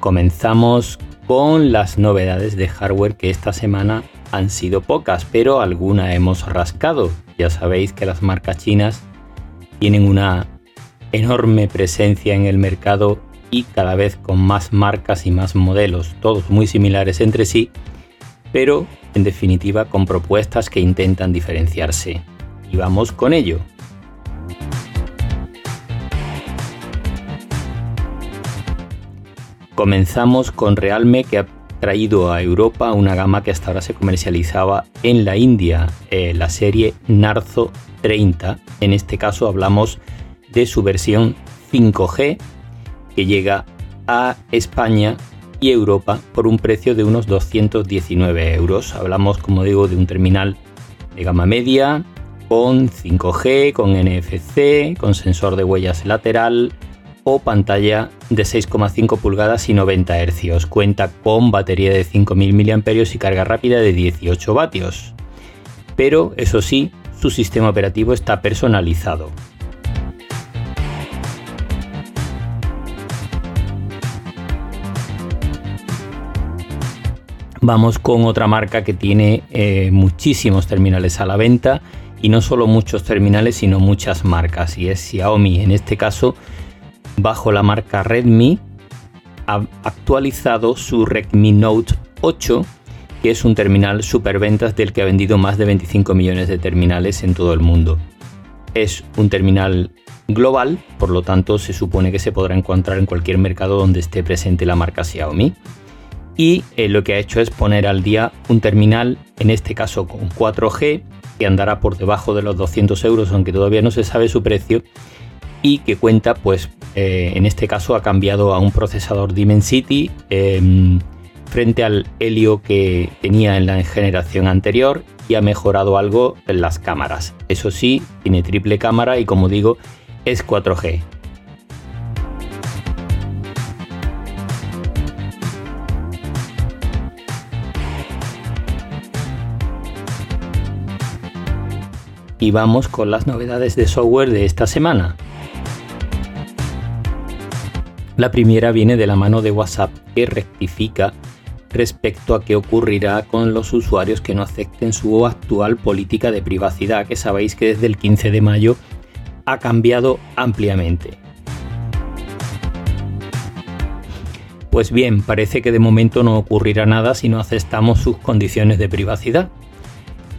Comenzamos con las novedades de hardware que esta semana han sido pocas, pero alguna hemos rascado. Ya sabéis que las marcas chinas tienen una enorme presencia en el mercado y cada vez con más marcas y más modelos, todos muy similares entre sí, pero en definitiva con propuestas que intentan diferenciarse. Y vamos con ello. Comenzamos con Realme que ha traído a Europa una gama que hasta ahora se comercializaba en la India, eh, la serie Narzo 30. En este caso hablamos de su versión 5G que llega a España y Europa por un precio de unos 219 euros. Hablamos, como digo, de un terminal de gama media con 5G, con NFC, con sensor de huellas lateral, o pantalla de 6,5 pulgadas y 90 Hz. Cuenta con batería de 5000 mAh y carga rápida de 18 vatios. Pero eso sí, su sistema operativo está personalizado. Vamos con otra marca que tiene eh, muchísimos terminales a la venta y no solo muchos terminales sino muchas marcas y es Xiaomi en este caso bajo la marca Redmi, ha actualizado su Redmi Note 8, que es un terminal superventas del que ha vendido más de 25 millones de terminales en todo el mundo. Es un terminal global, por lo tanto se supone que se podrá encontrar en cualquier mercado donde esté presente la marca Xiaomi. Y eh, lo que ha hecho es poner al día un terminal, en este caso con 4G, que andará por debajo de los 200 euros, aunque todavía no se sabe su precio, y que cuenta pues eh, en este caso ha cambiado a un procesador Dimensity em, frente al Helio que tenía en la generación anterior y ha mejorado algo en las cámaras. Eso sí, tiene triple cámara y como digo, es 4G. Y vamos con las novedades de software de esta semana. La primera viene de la mano de WhatsApp que rectifica respecto a qué ocurrirá con los usuarios que no acepten su actual política de privacidad, que sabéis que desde el 15 de mayo ha cambiado ampliamente. Pues bien, parece que de momento no ocurrirá nada si no aceptamos sus condiciones de privacidad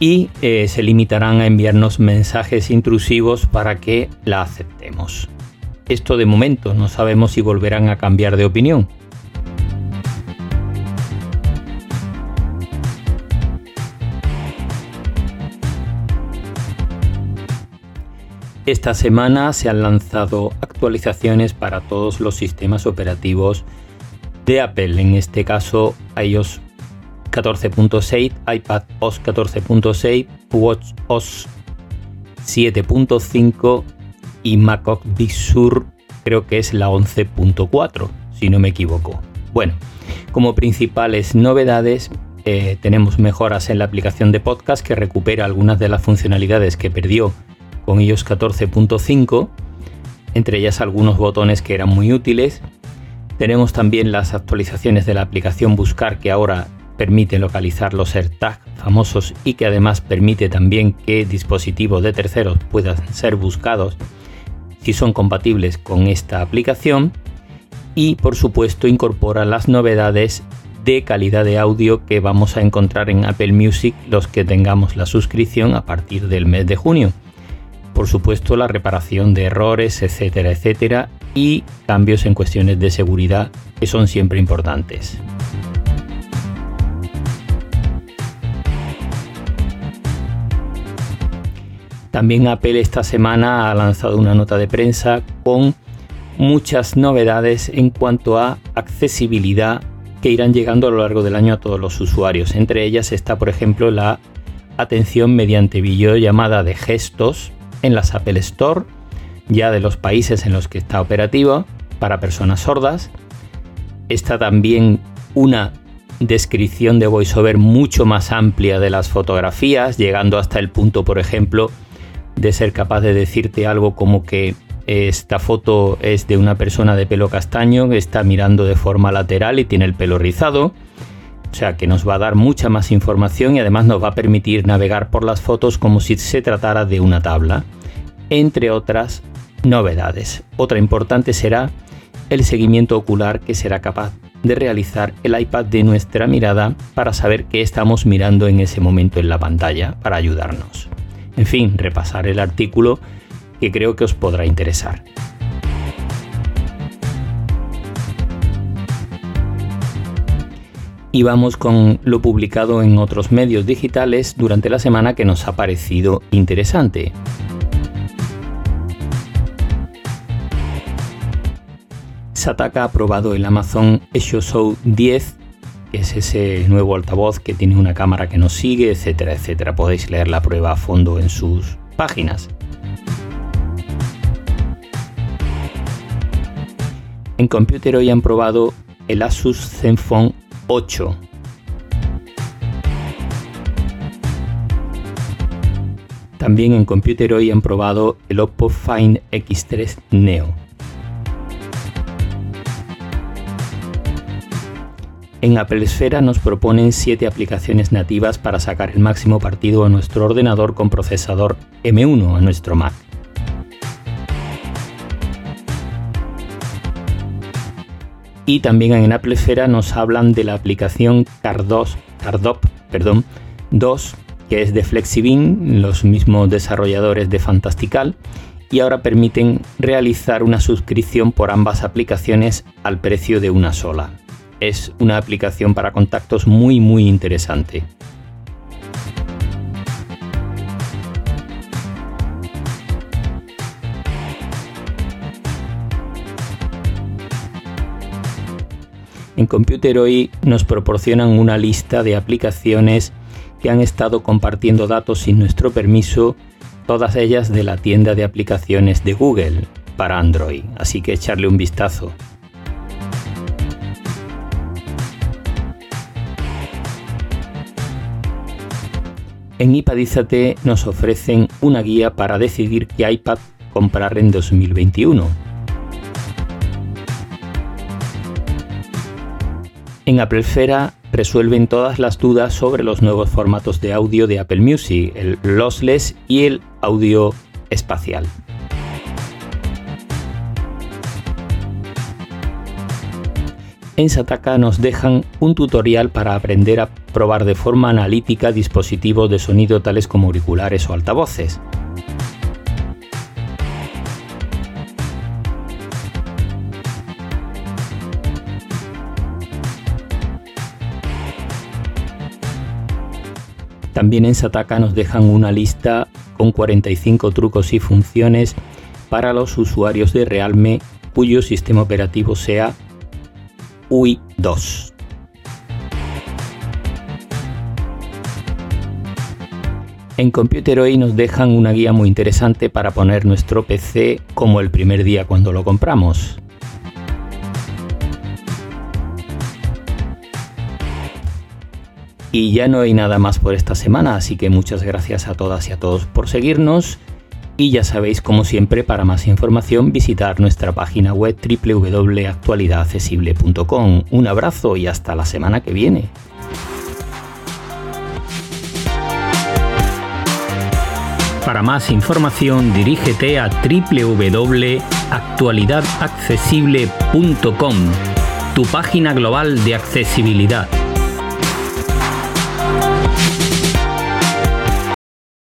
y eh, se limitarán a enviarnos mensajes intrusivos para que la aceptemos. Esto de momento no sabemos si volverán a cambiar de opinión. Esta semana se han lanzado actualizaciones para todos los sistemas operativos de Apple, en este caso iOS 14.6, iPad OS 14.6, Watch OS 7.5 y macOS Big Sur creo que es la 11.4, si no me equivoco. Bueno, como principales novedades eh, tenemos mejoras en la aplicación de podcast que recupera algunas de las funcionalidades que perdió con iOS 14.5, entre ellas algunos botones que eran muy útiles. Tenemos también las actualizaciones de la aplicación Buscar que ahora permite localizar los AirTags famosos y que además permite también que dispositivos de terceros puedan ser buscados si son compatibles con esta aplicación y por supuesto incorpora las novedades de calidad de audio que vamos a encontrar en Apple Music los que tengamos la suscripción a partir del mes de junio. Por supuesto la reparación de errores, etcétera, etcétera y cambios en cuestiones de seguridad que son siempre importantes. También Apple esta semana ha lanzado una nota de prensa con muchas novedades en cuanto a accesibilidad que irán llegando a lo largo del año a todos los usuarios. Entre ellas está, por ejemplo, la atención mediante videollamada de gestos en las Apple Store, ya de los países en los que está operativa, para personas sordas. Está también una descripción de VoiceOver mucho más amplia de las fotografías, llegando hasta el punto, por ejemplo, de ser capaz de decirte algo como que esta foto es de una persona de pelo castaño que está mirando de forma lateral y tiene el pelo rizado. O sea que nos va a dar mucha más información y además nos va a permitir navegar por las fotos como si se tratara de una tabla. Entre otras novedades. Otra importante será el seguimiento ocular que será capaz de realizar el iPad de nuestra mirada para saber qué estamos mirando en ese momento en la pantalla para ayudarnos. En fin, repasar el artículo que creo que os podrá interesar. Y vamos con lo publicado en otros medios digitales durante la semana que nos ha parecido interesante. Sataka ha probado el Amazon Echo Show 10, que es ese nuevo altavoz que tiene una cámara que nos sigue, etcétera, etcétera. Podéis leer la prueba a fondo en sus páginas. En Computer hoy han probado el Asus Zenfone 8. También en Computer hoy han probado el Oppo Find X3 Neo. En Apple Esfera nos proponen 7 aplicaciones nativas para sacar el máximo partido a nuestro ordenador con procesador M1 a nuestro Mac. Y también en Apple Esfera nos hablan de la aplicación Cardos, Cardop perdón, 2, que es de Flexibin, los mismos desarrolladores de Fantastical, y ahora permiten realizar una suscripción por ambas aplicaciones al precio de una sola. Es una aplicación para contactos muy muy interesante. En Computer hoy nos proporcionan una lista de aplicaciones que han estado compartiendo datos sin nuestro permiso, todas ellas de la tienda de aplicaciones de Google para Android, así que echarle un vistazo. En iPadizate nos ofrecen una guía para decidir qué iPad comprar en 2021 En Apple Esfera resuelven todas las dudas sobre los nuevos formatos de audio de Apple Music, el lossless y el audio espacial. En Sataka nos dejan un tutorial para aprender a probar de forma analítica dispositivos de sonido tales como auriculares o altavoces. También en Sataka nos dejan una lista con 45 trucos y funciones para los usuarios de Realme cuyo sistema operativo sea UI 2. En Computer hoy nos dejan una guía muy interesante para poner nuestro PC como el primer día cuando lo compramos. Y ya no hay nada más por esta semana, así que muchas gracias a todas y a todos por seguirnos. Y ya sabéis, como siempre, para más información visitar nuestra página web www.actualidadaccesible.com. Un abrazo y hasta la semana que viene. Para más información dirígete a www.actualidadaccesible.com, tu página global de accesibilidad